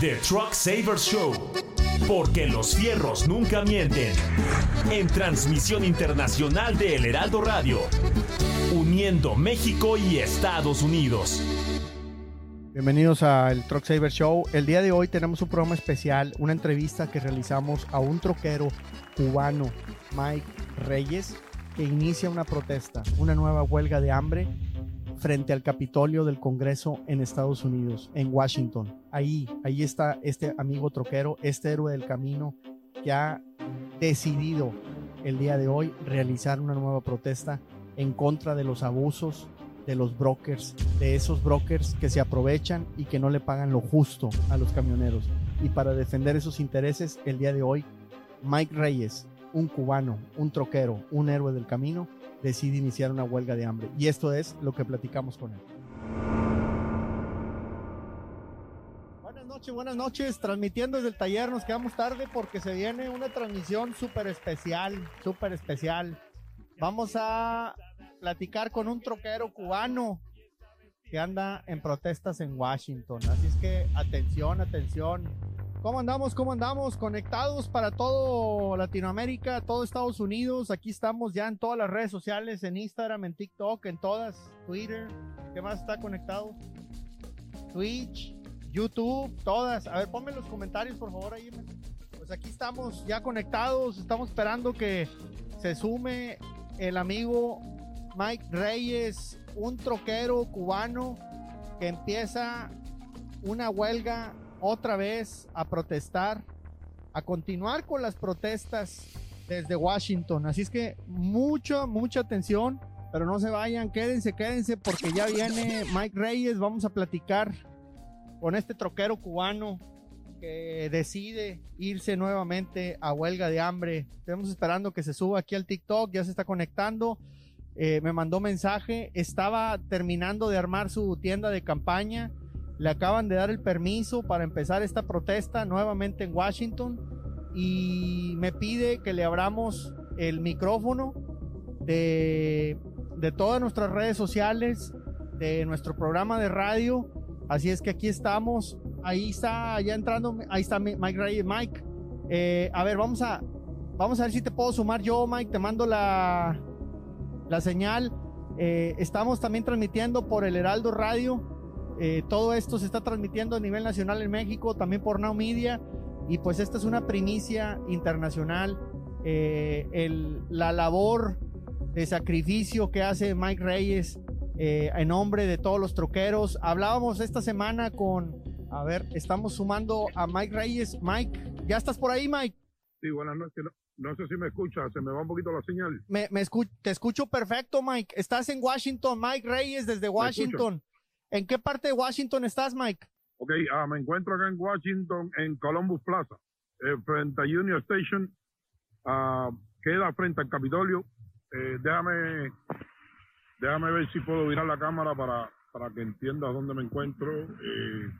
The Truck Saver Show. Porque los fierros nunca mienten. En transmisión internacional de El Heraldo Radio. Uniendo México y Estados Unidos. Bienvenidos al Truck Saver Show. El día de hoy tenemos un programa especial, una entrevista que realizamos a un troquero cubano, Mike Reyes, que inicia una protesta, una nueva huelga de hambre frente al Capitolio del Congreso en Estados Unidos, en Washington. Ahí, ahí está este amigo troquero, este héroe del camino que ha decidido el día de hoy realizar una nueva protesta en contra de los abusos de los brokers, de esos brokers que se aprovechan y que no le pagan lo justo a los camioneros. Y para defender esos intereses, el día de hoy, Mike Reyes, un cubano, un troquero, un héroe del camino, decide iniciar una huelga de hambre. Y esto es lo que platicamos con él. Buenas noches, buenas noches. Transmitiendo desde el taller, nos quedamos tarde porque se viene una transmisión súper especial, súper especial. Vamos a platicar con un troquero cubano que anda en protestas en Washington. Así es que atención, atención. ¿Cómo andamos? ¿Cómo andamos? Conectados para todo Latinoamérica, todo Estados Unidos. Aquí estamos ya en todas las redes sociales, en Instagram, en TikTok, en todas, Twitter. ¿Qué más está conectado? Twitch, YouTube, todas. A ver, ponme los comentarios, por favor, ahí. Pues aquí estamos ya conectados. Estamos esperando que se sume el amigo Mike Reyes, un troquero cubano que empieza una huelga otra vez a protestar, a continuar con las protestas desde Washington. Así es que mucha, mucha atención, pero no se vayan, quédense, quédense, porque ya viene Mike Reyes. Vamos a platicar con este troquero cubano que decide irse nuevamente a huelga de hambre. Estamos esperando que se suba aquí al TikTok, ya se está conectando. Eh, me mandó mensaje, estaba terminando de armar su tienda de campaña le acaban de dar el permiso para empezar esta protesta nuevamente en Washington y me pide que le abramos el micrófono de, de todas nuestras redes sociales, de nuestro programa de radio. Así es que aquí estamos. Ahí está, ya entrando, ahí está Mike Reyes. Mike, eh, a ver, vamos a, vamos a ver si te puedo sumar yo, Mike. Te mando la, la señal. Eh, estamos también transmitiendo por el Heraldo Radio eh, todo esto se está transmitiendo a nivel nacional en México, también por Now Media. Y pues esta es una primicia internacional. Eh, la labor de sacrificio que hace Mike Reyes eh, en nombre de todos los troqueros. Hablábamos esta semana con, a ver, estamos sumando a Mike Reyes. Mike, ¿ya estás por ahí, Mike? Sí, buenas noches. No, sé si me escucha, se me va un poquito la señal. Me, te escucho perfecto, Mike. Estás en Washington, Mike Reyes desde Washington. ¿En qué parte de Washington estás, Mike? Ok, ah, me encuentro acá en Washington, en Columbus Plaza, eh, frente a Union Station. Ah, queda frente al Capitolio. Eh, déjame, déjame ver si puedo virar la cámara para, para que entiendas dónde me encuentro. Eh,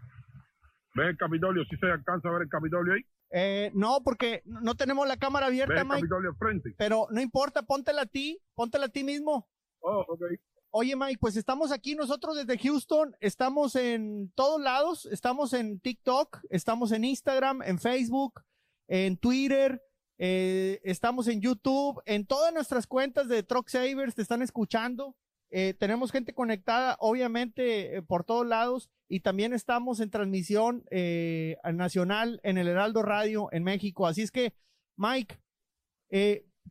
¿Ves el Capitolio? ¿Si se alcanza a ver el Capitolio ahí? Eh, no, porque no tenemos la cámara abierta, ¿Ves el Capitolio frente? Pero no importa, póntela a ti, póntela a ti mismo. Oh, ok. Oye, Mike, pues estamos aquí nosotros desde Houston, estamos en todos lados, estamos en TikTok, estamos en Instagram, en Facebook, en Twitter, eh, estamos en YouTube, en todas nuestras cuentas de Truck Savers te están escuchando. Eh, tenemos gente conectada, obviamente, eh, por todos lados, y también estamos en transmisión nacional en el Heraldo Radio en México. Así es que, Mike,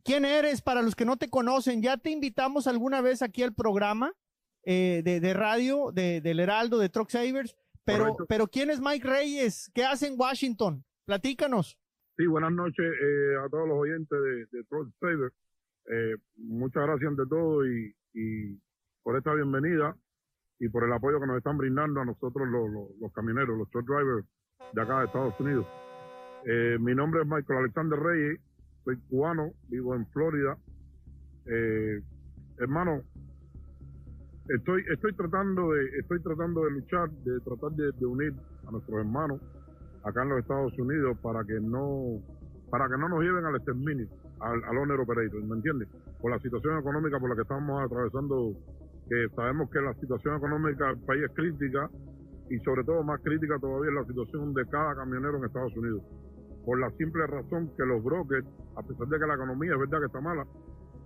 ¿Quién eres? Para los que no te conocen, ya te invitamos alguna vez aquí al programa eh, de, radio de, del Heraldo, de Truck Savers, pero, pero ¿quién es Mike Reyes? ¿Qué hace en Washington? Platícanos. Sí, buenas noches eh, a todos los oyentes de, Truck Savers. Eh, muchas gracias ante todo y, por esta bienvenida y por el apoyo que nos están brindando a nosotros los, los, camioneros, los truck drivers de acá de Estados Unidos. mi nombre es Michael Alexander Reyes soy cubano, vivo en Florida. Eh, hermano, estoy, estoy tratando de, estoy tratando de luchar, de tratar de, unir a nuestros hermanos acá en los Estados Unidos para que no, para que no nos lleven al exterminio, al, al operator, ¿me entiendes? Por la situación económica por la que estamos atravesando, que sabemos que la situación económica del país es crítica y sobre todo más crítica todavía es la situación de cada camionero en Estados Unidos. Por la simple razón que los brokers, a pesar de que la economía es verdad que está mala,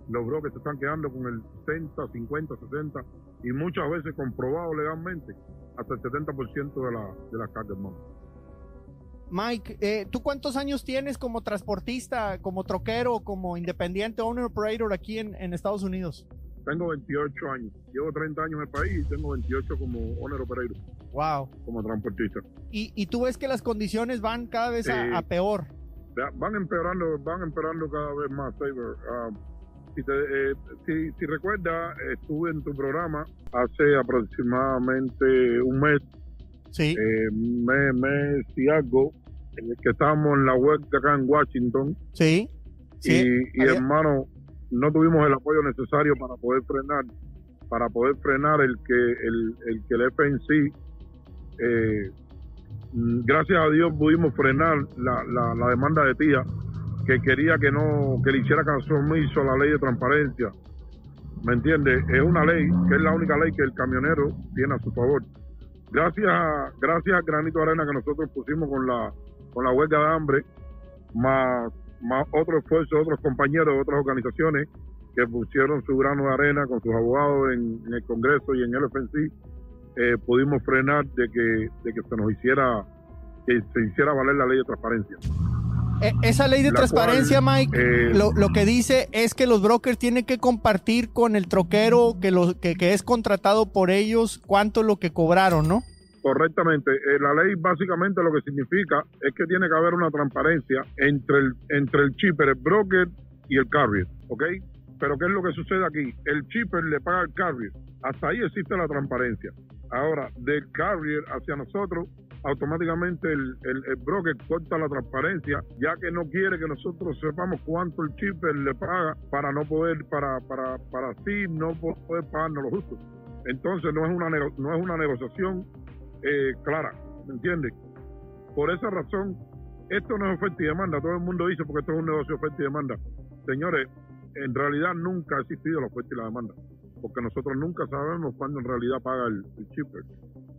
los brokers se están quedando con el 60, 50, 60 y muchas veces comprobado legalmente hasta el 70% de, la, de las cargas, Mike, eh, ¿tú cuántos años tienes como transportista, como troquero, como independiente owner operator aquí en, en Estados Unidos? Tengo 28 años. Llevo 30 años en el país y tengo 28 como owner operator. Wow. Como transportista. ¿Y, y tú ves que las condiciones van cada vez a, peor? Van empeorando, van empeorando cada vez más, Saber. Ah, si, te, eh, si, si recuerdas, estuve en tu programa hace aproximadamente un mes Sí. Eh, mes, mes y algo, que estábamos en la web de acá en Washington. Sí. Y, hermano, no tuvimos el apoyo necesario para poder frenar, para poder frenar el que el, el que el FNC, eh, gracias a Dios pudimos frenar la, la, demanda de tía que quería que no que le hiciera caso omiso a la ley de transparencia. ¿Me entiende? Es una ley que es la única ley que el camionero tiene a su favor gracias, gracias Granito Arena que nosotros pusimos con la, con la huelga de hambre, más, más otro esfuerzo de otros compañeros de otras organizaciones que pusieron su grano de arena con sus abogados en, el Congreso y en el FNC, eh, pudimos frenar de que, de que se nos hiciera, que se hiciera valer la ley de transparencia. E, esa ley de transparencia, Mike, eh, lo, lo, que dice es que los brokers tienen que compartir con el troquero que, lo, que, que es contratado por ellos cuánto es lo que cobraron, ¿no? Correctamente. Eh, la ley básicamente lo que significa es que tiene que haber una transparencia entre el, entre el chipper, el broker y el carrier, ¿ok? Pero ¿qué es lo que sucede aquí? El chipper le paga al carrier. Hasta ahí existe la transparencia. Ahora, del carrier hacia nosotros, automáticamente el, el, broker corta la transparencia, ya que no quiere que nosotros sepamos cuánto el chipper le paga para no poder, para, para, para así no poder pagarnos lo justo. Entonces no es una, no es una negociación eh, clara, ¿me entiendes? Por esa razón, esto no es oferta y demanda, todo el mundo dice porque esto es un negocio de oferta y demanda. Señores, en realidad nunca ha existido la oferta y la demanda, porque nosotros nunca sabemos cuándo en realidad paga el, el chipper.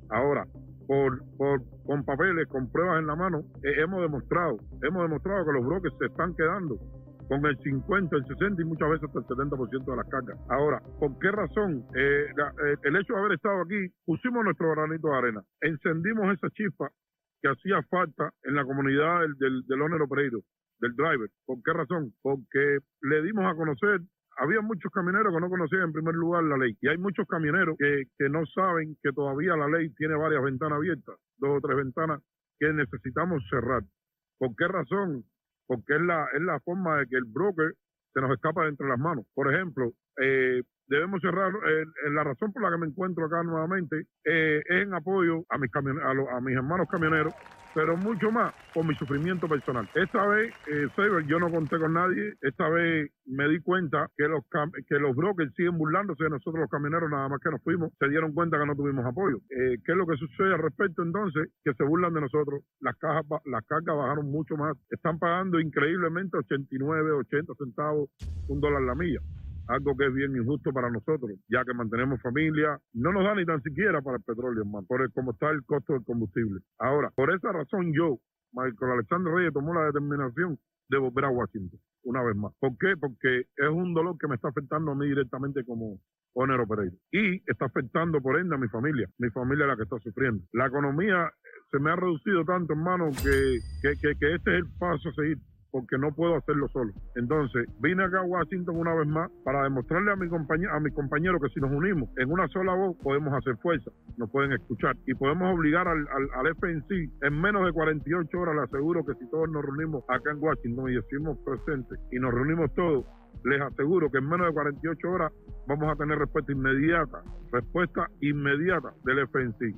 Ahora, por, por, con papeles, con pruebas en la mano, eh, hemos demostrado, hemos demostrado que los brokers se están quedando con el 50, el 60 y muchas veces hasta el 70% de las cargas. Ahora, ¿por qué razón? Eh, eh, el hecho de haber estado aquí, pusimos nuestro granito de arena, encendimos esa chispa que hacía falta en la comunidad del, del, del owner del driver. ¿Por qué razón? Porque le dimos a conocer había muchos camioneros que no conocían en primer lugar la ley y hay muchos camioneros que, que no saben que todavía la ley tiene varias ventanas abiertas, dos o tres ventanas que necesitamos cerrar. ¿Por qué razón? Porque es la, es la forma de que el broker se nos escapa de entre las manos. Por ejemplo, eh, debemos cerrar, eh, la razón por la que me encuentro acá nuevamente eh, es en apoyo a mis, a, a mis hermanos camioneros pero mucho más por mi sufrimiento personal. Esta vez, eh, Saber, yo no conté con nadie. Esta vez me di cuenta que los que los brokers siguen burlándose de nosotros los camioneros, nada más que nos fuimos, se dieron cuenta que no tuvimos apoyo. Eh, ¿Qué es lo que sucede al respecto entonces? Que se burlan de nosotros. Las cajas, las cargas bajaron mucho más. Están pagando increíblemente 89, 80 centavos, un dólar la milla algo que es bien injusto para nosotros, ya que mantenemos familia, no nos da ni tan siquiera para el petróleo, hermano, por el, como está el costo del combustible. Ahora, por esa razón yo, Michael Alexander Reyes, tomó la determinación de volver a Washington una vez más. ¿Por qué? Porque es un dolor que me está afectando a mí directamente como owner operator y está afectando por ende a mi familia, mi familia es la que está sufriendo. La economía se me ha reducido tanto, hermano, que, que este es el paso a seguir porque no puedo hacerlo solo. Entonces, vine acá a Washington una vez más para demostrarle a mi compañero, a mi compañero que si nos unimos en una sola voz podemos hacer fuerza, nos pueden escuchar y podemos obligar al, al, al FNC en menos de 48 horas, le aseguro que si todos nos reunimos acá en Washington y estuvimos presentes y nos reunimos todos, les aseguro que en menos de 48 horas vamos a tener respuesta inmediata, respuesta inmediata del FNC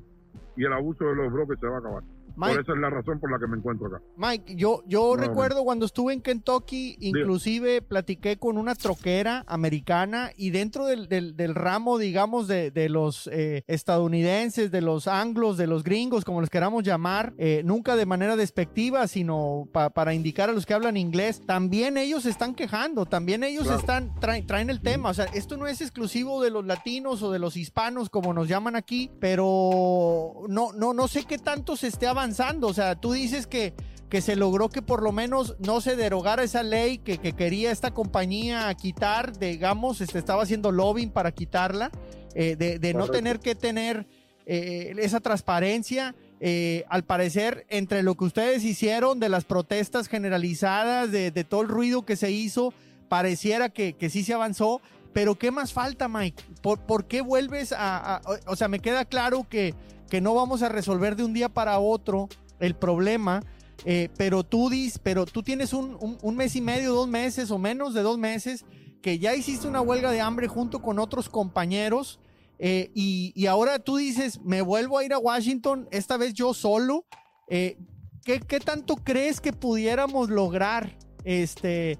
y el abuso de los brokers se va a acabar. Por esa es la razón por la que me encuentro acá. Mike, yo, yo recuerdo cuando estuve en Kentucky, inclusive platiqué con una troquera americana y dentro del, del, ramo, digamos, de, de los eh, estadounidenses, de los anglos, de los gringos, como les queramos llamar, eh, nunca de manera despectiva, sino para indicar a los que hablan inglés, también ellos están quejando, también ellos están traen el tema. O sea, esto no es exclusivo de los latinos o de los hispanos, como nos llaman aquí, pero no, no, no sé qué tanto se esté avanzando. O sea, tú dices que, que se logró que por lo menos no se derogara esa ley que, quería esta compañía quitar, digamos, este, estaba haciendo lobbying para quitarla, eh, de, no tener que tener eh, esa transparencia. Eh, al parecer, entre lo que ustedes hicieron de las protestas generalizadas, de, todo el ruido que se hizo, pareciera que, que sí se avanzó, pero ¿qué más falta, Mike? ¿Por, qué vuelves a, O sea, me queda claro que, que no vamos a resolver de un día para otro el problema, eh, pero tú dis, pero tú tienes un, mes y medio, dos meses o menos de dos meses que ya hiciste una huelga de hambre junto con otros compañeros eh, y, ahora tú dices, me vuelvo a ir a Washington, esta vez yo solo. Eh, ¿qué, ¿qué, tanto crees que pudiéramos lograr? Este,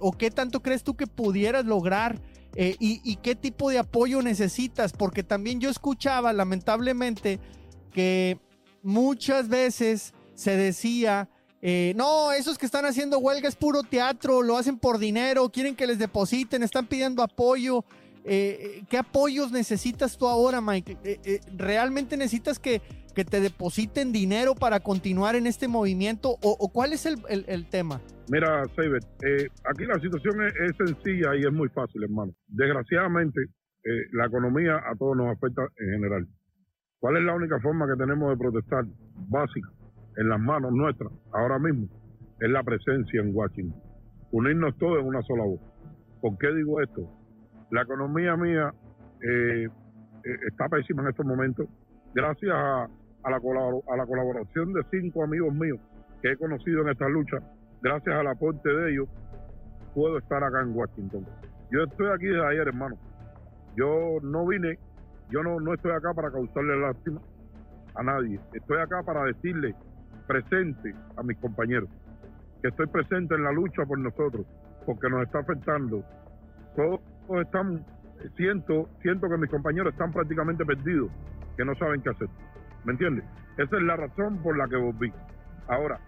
¿O qué tanto crees tú que pudieras lograr? Eh, y, qué tipo de apoyo necesitas? Porque también yo escuchaba, lamentablemente, que muchas veces se decía, no, esos que están haciendo huelga es puro teatro, lo hacen por dinero, quieren que les depositen, están pidiendo apoyo. ¿Qué apoyos necesitas tú ahora, Mike? ¿Realmente necesitas que, que, te depositen dinero para continuar en este movimiento? ¿O, cuál es el tema? Mira, Seibert, eh, aquí la situación es, sencilla y es muy fácil, hermano. Desgraciadamente, eh, la economía a todos nos afecta en general. ¿Cuál es la única forma que tenemos de protestar básica en las manos nuestras ahora mismo? Es la presencia en Washington. Unirnos todos en una sola voz. ¿Por qué digo esto? La economía mía eh, está pésima en estos momentos. Gracias a, la a la colaboración de cinco amigos míos que he conocido en esta lucha, gracias al aporte de ellos, puedo estar acá en Washington. Yo estoy aquí desde ayer, hermano. Yo no vine, yo no, no estoy acá para causarle lástima a nadie. Estoy acá para decirle presente a mis compañeros que estoy presente en la lucha por nosotros, porque nos está afectando. Todos están, siento, siento que mis compañeros están prácticamente perdidos, que no saben qué hacer. ¿Me entiendes? Esa es la razón por la que volví. Ahora,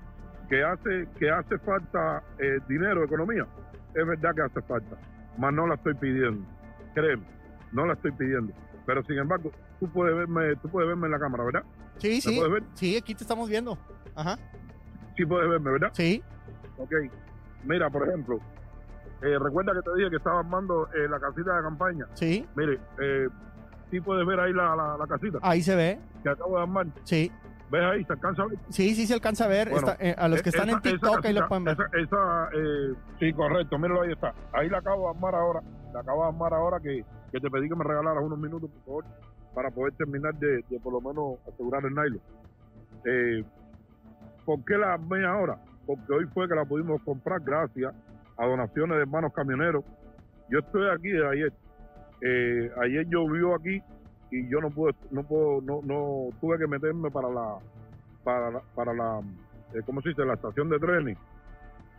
que hace, que hace falta eh, dinero, economía, es verdad que hace falta, mas no la estoy pidiendo, créeme, no la estoy pidiendo. Pero sin embargo, tú puedes verme, tú puedes verme en la cámara, ¿verdad? Sí, sí. Sí, aquí te estamos viendo. Ajá. Sí puedes verme, ¿verdad? Sí. Ok. Mira, por ejemplo, eh, recuerda que te dije que estaba armando eh, la casita de campaña. Sí. Mire, eh, sí puedes ver ahí la, la, la, casita. Ahí se ve. Que acabo de armar. Sí. ¿Ves ahí? ¿Se alcanza a ver? Sí, sí se alcanza a ver. Eh, a los que están en TikTok ahí lo pueden ver. Esa, eh, sí, correcto. Míralo, ahí está. Ahí la acabo de armar ahora. La acabo de armar ahora que, que te pedí que me regalaras unos minutos, por favor, para poder terminar de, de por lo menos asegurar el nylon. Eh, ¿Por qué la armé ahora? Porque hoy fue que la pudimos comprar gracias a donaciones de hermanos camioneros. Yo estoy aquí desde ayer. Eh, ayer llovió aquí y yo no pude, no puedo, no, no tuve que meterme para la, para la, para la, eh, ¿cómo se dice? La estación de trenes.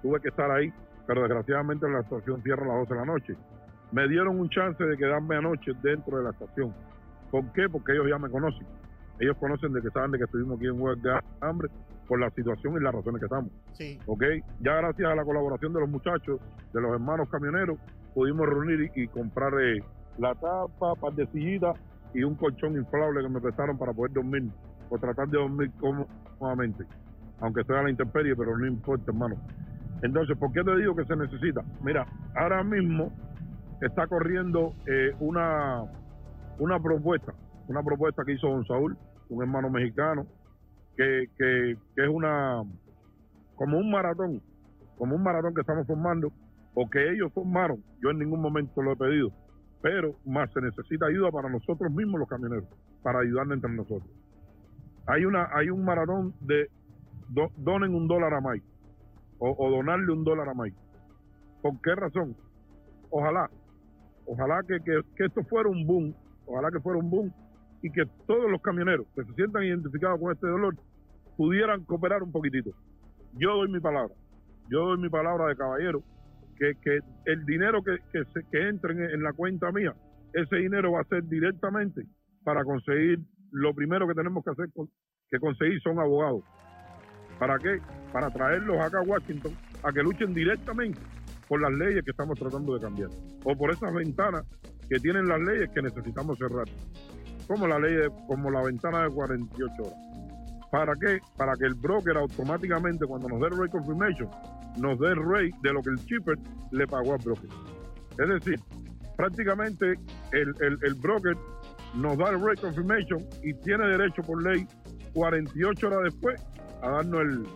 Tuve que estar ahí, pero desgraciadamente la estación cierra a las 12 de la noche. Me dieron un chance de quedarme anoche dentro de la estación. ¿Por qué? Porque ellos ya me conocen. Ellos conocen de que saben de que estuvimos aquí en huelga de hambre por la situación y las razones que estamos. Sí. ¿Ok? Ya gracias a la colaboración de los muchachos, de los hermanos camioneros, pudimos reunir y, comprar eh, la tapa, par de sillitas y un colchón inflable que me prestaron para poder dormir o tratar de dormir cómodamente, aunque estoy a la intemperie, pero no importa, hermano. Entonces, ¿por qué te digo que se necesita? Mira, ahora mismo está corriendo eh, una, una propuesta, una propuesta que hizo don Saúl, un hermano mexicano, que, que, es una como un maratón, como un maratón que estamos formando, o que ellos formaron, yo en ningún momento lo he pedido, pero más se necesita ayuda para nosotros mismos los camioneros, para ayudarnos entre nosotros. Hay una hay un maratón de donen un dólar a Mike o, donarle un dólar a Mike. ¿Por qué razón? Ojalá, ojalá que, que, esto fuera un boom, ojalá que fuera un boom y que todos los camioneros que se sientan identificados con este dolor pudieran cooperar un poquitito. Yo doy mi palabra, yo doy mi palabra de caballero, que, que el dinero que, que, entre en, la cuenta mía, ese dinero va a ser directamente para conseguir, lo primero que tenemos que hacer, que conseguir son abogados. ¿Para qué? Para traerlos acá a Washington a que luchen directamente por las leyes que estamos tratando de cambiar o por esas ventanas que tienen las leyes que necesitamos cerrar, como la ley, como la ventana de 48 horas. ¿Para qué? Para que el broker automáticamente cuando nos dé el rate confirmation nos dé el rate de lo que el shipper le pagó al broker. Es decir, prácticamente el, el, broker nos da el rate confirmation y tiene derecho por ley 48 horas después a darnos el,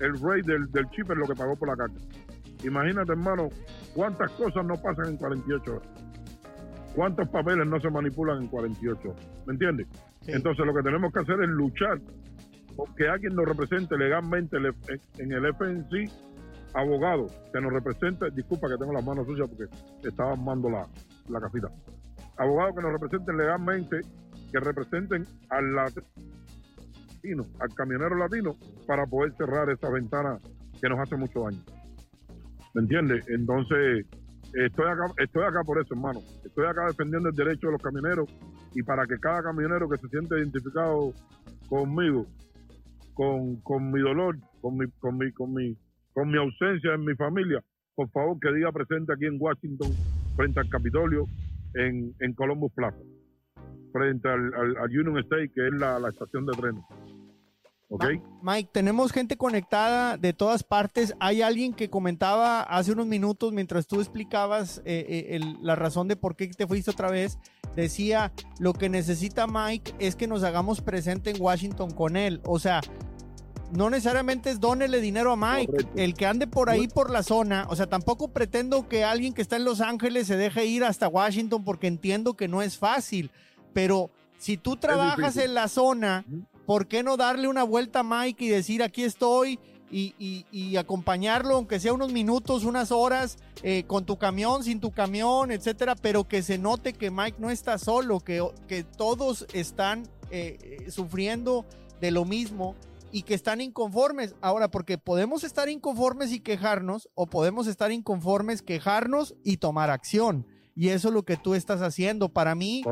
el rate del, del shipper lo que pagó por la carta. Imagínate, hermano, cuántas cosas no pasan en 48 horas. ¿Cuántos papeles no se manipulan en 48 horas? ¿Me entiendes? Entonces lo que tenemos que hacer es luchar porque alguien nos represente legalmente en el FNC, abogado que nos represente, disculpa que tengo las manos sucias porque estaba armando la, la casita, abogado que nos representen legalmente, que representen al latino, al camionero latino, para poder cerrar esa ventana que nos hace mucho daño. ¿Me entiendes? Entonces, estoy acá, estoy acá por eso, hermano. Estoy acá defendiendo el derecho de los camioneros y para que cada camionero que se siente identificado conmigo, con, con mi dolor, con mi, con mi, con mi, con mi ausencia en mi familia, por favor que diga presente aquí en Washington, frente al Capitolio, en, en Columbus Plaza, frente al, Union State, que es la, la estación de trenes. Okay. Mike, tenemos gente conectada de todas partes. Hay alguien que comentaba hace unos minutos mientras tú explicabas eh, eh, la razón de por qué te fuiste otra vez. Decía, lo que necesita Mike es que nos hagamos presente en Washington con él. O sea, no necesariamente es dónele dinero a Mike. El que ande por ahí por la zona. O sea, tampoco pretendo que alguien que está en Los Ángeles se deje ir hasta Washington porque entiendo que no es fácil. Pero si tú trabajas en la zona ¿por qué no darle una vuelta a Mike y decir aquí estoy y, acompañarlo, aunque sea unos minutos, unas horas, eh, con tu camión, sin tu camión, etcétera, pero que se note que Mike no está solo, que, que todos están eh, eh, sufriendo de lo mismo y que están inconformes. Ahora, porque podemos estar inconformes y quejarnos, o podemos estar inconformes, quejarnos y tomar acción. Y eso es lo que tú estás haciendo. Para mí,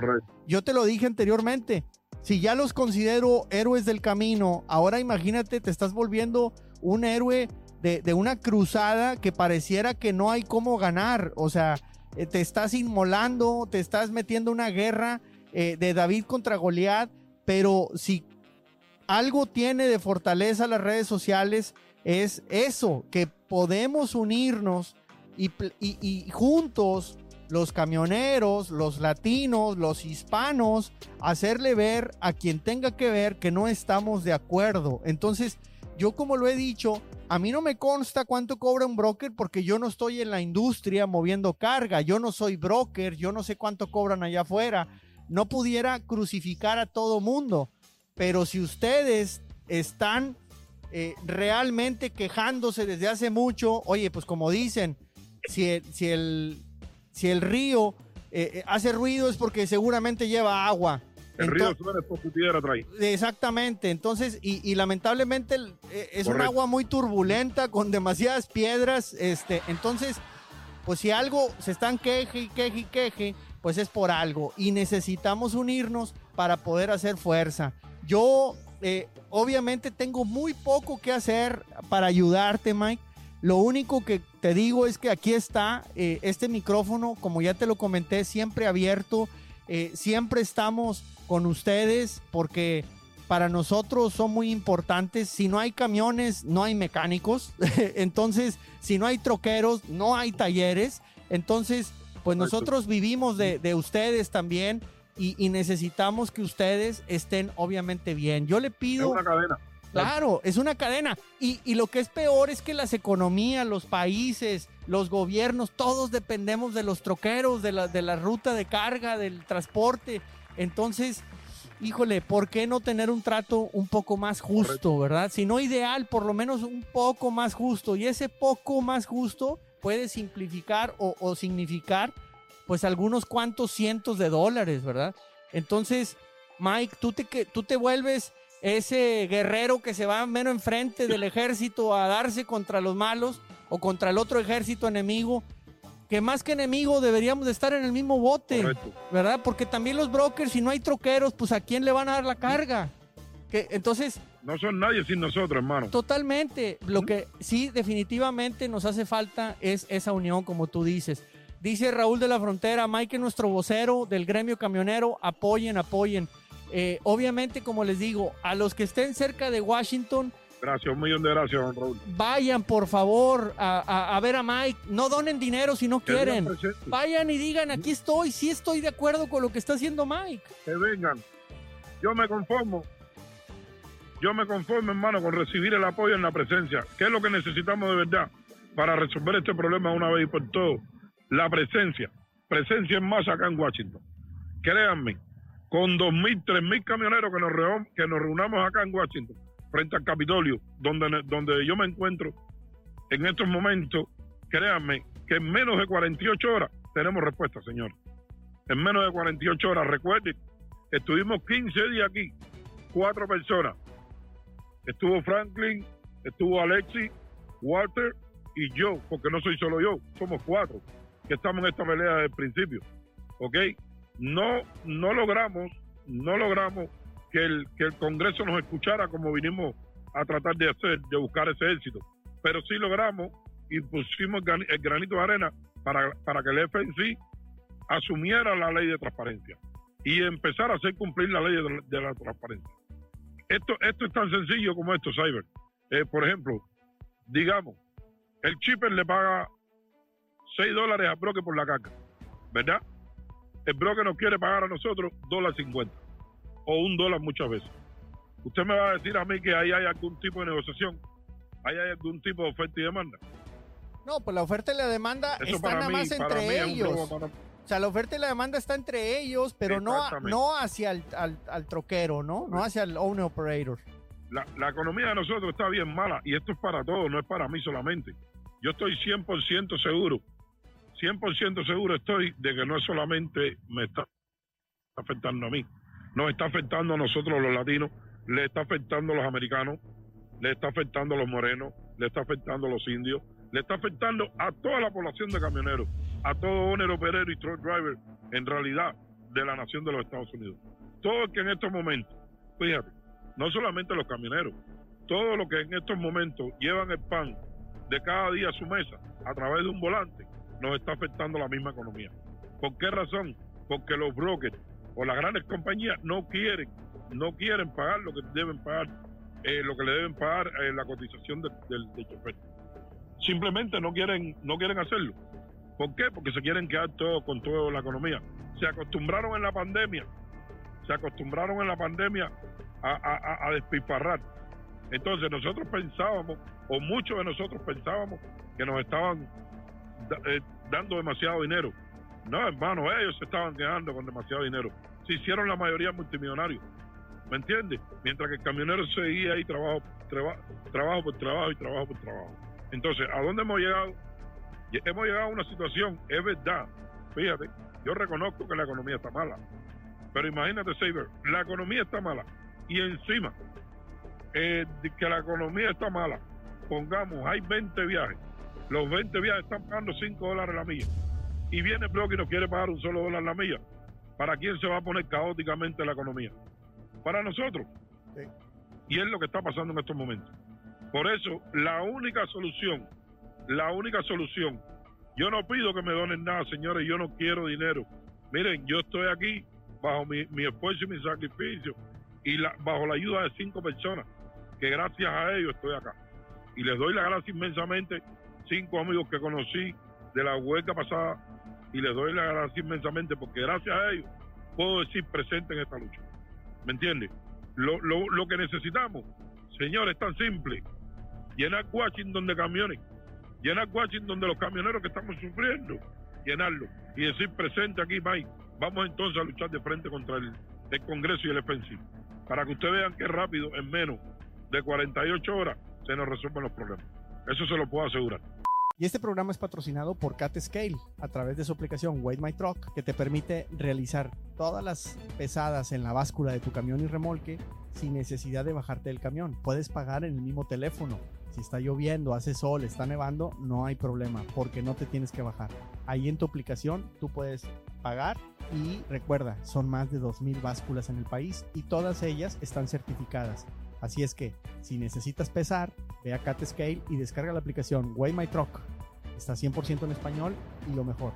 yo te lo dije anteriormente, si ya los considero héroes del camino, ahora imagínate, te estás volviendo un héroe de, una cruzada que pareciera que no hay cómo ganar. O sea, eh, te estás inmolando, te estás metiendo una guerra eh, de David contra Goliat, pero si algo tiene de fortaleza las redes sociales, es eso, que podemos unirnos y, y juntos los camioneros, los latinos, los hispanos, hacerle ver a quien tenga que ver que no estamos de acuerdo. Entonces, yo como lo he dicho, a mí no me consta cuánto cobra un broker porque yo no estoy en la industria moviendo carga, yo no soy broker, yo no sé cuánto cobran allá afuera. No pudiera crucificar a todo mundo, pero si ustedes están eh, realmente quejándose desde hace mucho, oye, pues como dicen, si si el si el río eh, eh, hace ruido es porque seguramente lleva agua. El río suena por su piedra trae. Exactamente, entonces, y, lamentablemente eh, es un agua muy turbulenta con demasiadas piedras, este, entonces, pues si algo se están queje y queje y queje, pues es por algo y necesitamos unirnos para poder hacer fuerza. Yo, obviamente, tengo muy poco que hacer para ayudarte, Mike lo único que te digo es que aquí está eh, este micrófono, como ya te lo comenté, siempre abierto. Eh, siempre estamos con ustedes porque para nosotros son muy importantes. Si no hay camiones, no hay mecánicos. Entonces, si no hay troqueros, no hay talleres. Entonces, pues nosotros vivimos de, ustedes también y, y, necesitamos que ustedes estén obviamente bien. Yo le pido... una cadena. Claro, es una cadena. Y, lo que es peor es que las economías, los países, los gobiernos, todos dependemos de los troqueros, de la, de la ruta de carga, del transporte. Entonces, híjole, ¿por qué no tener un trato un poco más justo, verdad? Si no ideal, por lo menos un poco más justo. Y ese poco más justo puede simplificar o, o significar, pues, algunos cuantos cientos de dólares, ¿verdad? Entonces, Mike, tú te, tú te vuelves ese guerrero que se va menos enfrente del ejército a darse contra los malos o contra el otro ejército enemigo, que más que enemigo deberíamos de estar en el mismo bote, Correcto. ¿verdad? Porque también los brokers, si no hay troqueros, pues a quién le van a dar la carga. Que, entonces, No son nadie sin nosotros, hermano. Totalmente. Lo que sí definitivamente nos hace falta es esa unión, como tú dices. Dice Raúl de la Frontera, Mike, nuestro vocero del gremio camionero, apoyen, apoyen. Eh, obviamente, como les digo, a los que estén cerca de Washington, Gracias, un millón de gracias, don Raúl. vayan por favor a, a- a ver a Mike. No donen dinero si no Que quieren. Vayan y digan, aquí estoy, sí estoy de acuerdo con lo que está haciendo Mike. Que vengan. Yo me conformo. Yo me conformo, hermano, con recibir el apoyo en la presencia. ¿Qué es lo que necesitamos de verdad para resolver este problema una vez y por todo? La presencia. Presencia en masa acá en Washington. Créanme, con 2.000, 3.000 camioneros que nos, que nos reunamos acá en Washington, frente al Capitolio, donde, donde yo me encuentro en estos momentos, créanme que en menos de 48 horas tenemos respuesta, señor. En menos de 48 horas, recuerden, estuvimos 15 días aquí, cuatro personas. Estuvo Franklin, estuvo Alexi, Walter y yo, porque no soy solo yo, somos cuatro que estamos en esta pelea desde el principio. ¿Ok? No, no logramos, no logramos que el, que el Congreso nos escuchara como vinimos a tratar de hacer, de buscar ese éxito. Pero sí logramos y pusimos el gran- el granito de arena para, para que el FNC asumiera la ley de transparencia y empezar a hacer cumplir la ley de, de la transparencia. Esto, esto es tan sencillo como esto, Cyber. Eh, por ejemplo, digamos, el chipper le paga 6 dólares al broker por la caca, ¿verdad? El broker nos quiere pagar a nosotros dólar 50 o un dólar muchas veces. Usted me va a decir a mí que ahí hay algún tipo de negociación, ahí hay algún tipo de oferta y demanda. No, pues la oferta y la demanda Eso están nada mí, más entre ellos. robo para- O sea, la oferta y la demanda está entre ellos, pero no, a- no hacia el al, al troquero, ¿no? No hacia el owner operator. la, la economía de nosotros está bien mala y esto es para todos, no es para mí solamente. Yo estoy 100% seguro, 100% seguro estoy de que no es solamente me está afectando a mí, nos está afectando a nosotros los latinos, le está afectando a los americanos, le está afectando a los morenos, le está afectando a los indios, le está afectando a toda la población de camioneros, a todo owner operero y truck driver en realidad de la nación de los Estados Unidos. Todo el que en estos momentos, fíjate, no solamente los camioneros, todos los que en estos momentos llevan el pan de cada día a su mesa a través de un volante, nos está afectando la misma economía. ¿Por qué razón? Porque los brokers o las grandes compañías no quieren, no quieren pagar lo que deben pagar, eh, lo que le deben pagar eh, la cotización del, del, del chofer. Simplemente no quieren, no quieren hacerlo. ¿Por qué? Porque se quieren quedar todo con toda la economía. Se acostumbraron en la pandemia, se acostumbraron en la pandemia a, a-. Entonces nosotros pensábamos, o muchos de nosotros pensábamos, que nos estaban eh, dando demasiado dinero. No, hermano, ellos se estaban quedando con demasiado dinero. Se hicieron la mayoría multimillonarios. ¿Me entiendes? Mientras que el camionero seguía ahí trabajo, traba- trabajo por trabajo y trabajo por trabajo. Entonces, ¿a dónde hemos llegado? Hemos llegado a una situación, es verdad, fíjate, yo reconozco que la economía está mala, pero imagínate, Saber, la economía está mala y encima eh, que la economía está mala, pongamos, hay 20 viajes, los 20 viajes están pagando 5 dólares la milla y viene el bloque y nos quiere pagar un solo dólar la milla. ¿Para quién se va a poner caóticamente la economía? Para nosotros. Y es lo que está pasando en estos momentos. Por eso, la única solución, la única solución, yo no pido que me donen nada, señores, yo no quiero dinero. Miren, yo estoy aquí bajo mi, mi esfuerzo y mi sacrificio y la- bajo la ayuda de cinco personas, que gracias a ellos estoy acá. Y les doy las gracias inmensamente, cinco amigos que conocí de la huelga pasada, y les doy las gracias inmensamente porque gracias a ellos puedo decir presente en esta lucha. ¿Me entiendes? Lo, lo, lo que necesitamos, señores, es tan simple. Llenar Washington de camiones. Llenar Washington de los camioneros que estamos sufriendo. Llenarlo. Y decir presente aquí, Mike. Vamos entonces a luchar de frente contra el, Congreso y el FNC. Para que ustedes vean que rápido, en menos de 48 horas, se nos resuelven los problemas. Eso se lo puedo asegurar. Y este programa es patrocinado por Cat Scale a través de su aplicación Wait My Truck, que te permite realizar todas las pesadas en la báscula de tu camión y remolque sin necesidad de bajarte del camión. Puedes pagar en el mismo teléfono. Si está lloviendo, hace sol, está nevando, no hay problema porque no te tienes que bajar. Ahí en tu aplicación tú puedes pagar y recuerda, son más de 2.000 básculas en el país y todas ellas están certificadas. Así es que si necesitas pesar, ve a Cat Scale y descarga la aplicación Weigh My Truck. Está 100% en español y lo mejor,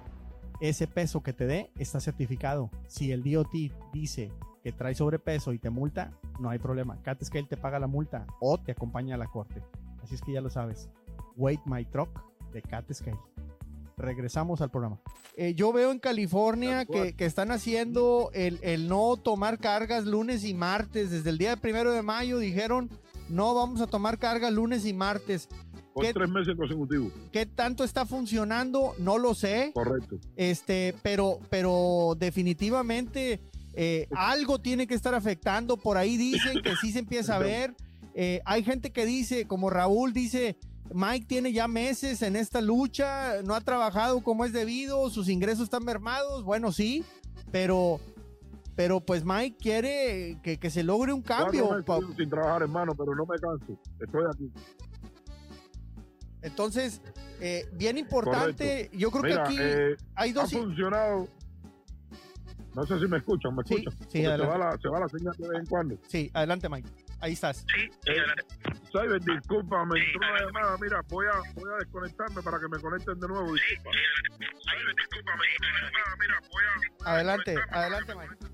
ese peso que te dé está certificado. Si el DOT dice que trae sobrepeso y te multa, no hay problema. Cat Scale te paga la multa o te acompaña a la corte. Así es que ya lo sabes. Wait My Truck de Cat Scale. Regresamos al programa. Eh, yo veo en California que, que están haciendo el, el, no tomar cargas lunes y martes. Desde el día primero de mayo dijeron no vamos a tomar cargas lunes y martes. Por tres meses consecutivos. ¿Qué tanto está funcionando? No lo sé. Correcto. Este, pero, pero definitivamente eh, algo tiene que estar afectando. Por ahí dicen que sí se empieza a ver. Eh, hay gente que dice, como Raúl dice, Mike tiene ya meses en esta lucha, no ha trabajado como es debido, sus ingresos están mermados. Bueno, sí, pero, pero pues Mike quiere que, que se logre un cambio. Sin trabajar, hermano, pero no me canso. Estoy aquí. Entonces, eh, bien importante, Correcto. yo creo Mira, que aquí eh, hay dos. Ha funcionado. No sé si me escuchan, ¿me Sí, escuchan? sí, se, adelante. va la, se va la señal de vez en cuando. Sí, adelante, Mike. Ahí estás. Eh, Cyber, disculpa, me entró una llamada. Mira, voy a, voy a desconectarme para que me conecten de nuevo. Disculpa. Cyber, disculpa, me entró una llamada. Mira, voy a. voy Adelante, adelante, Mike.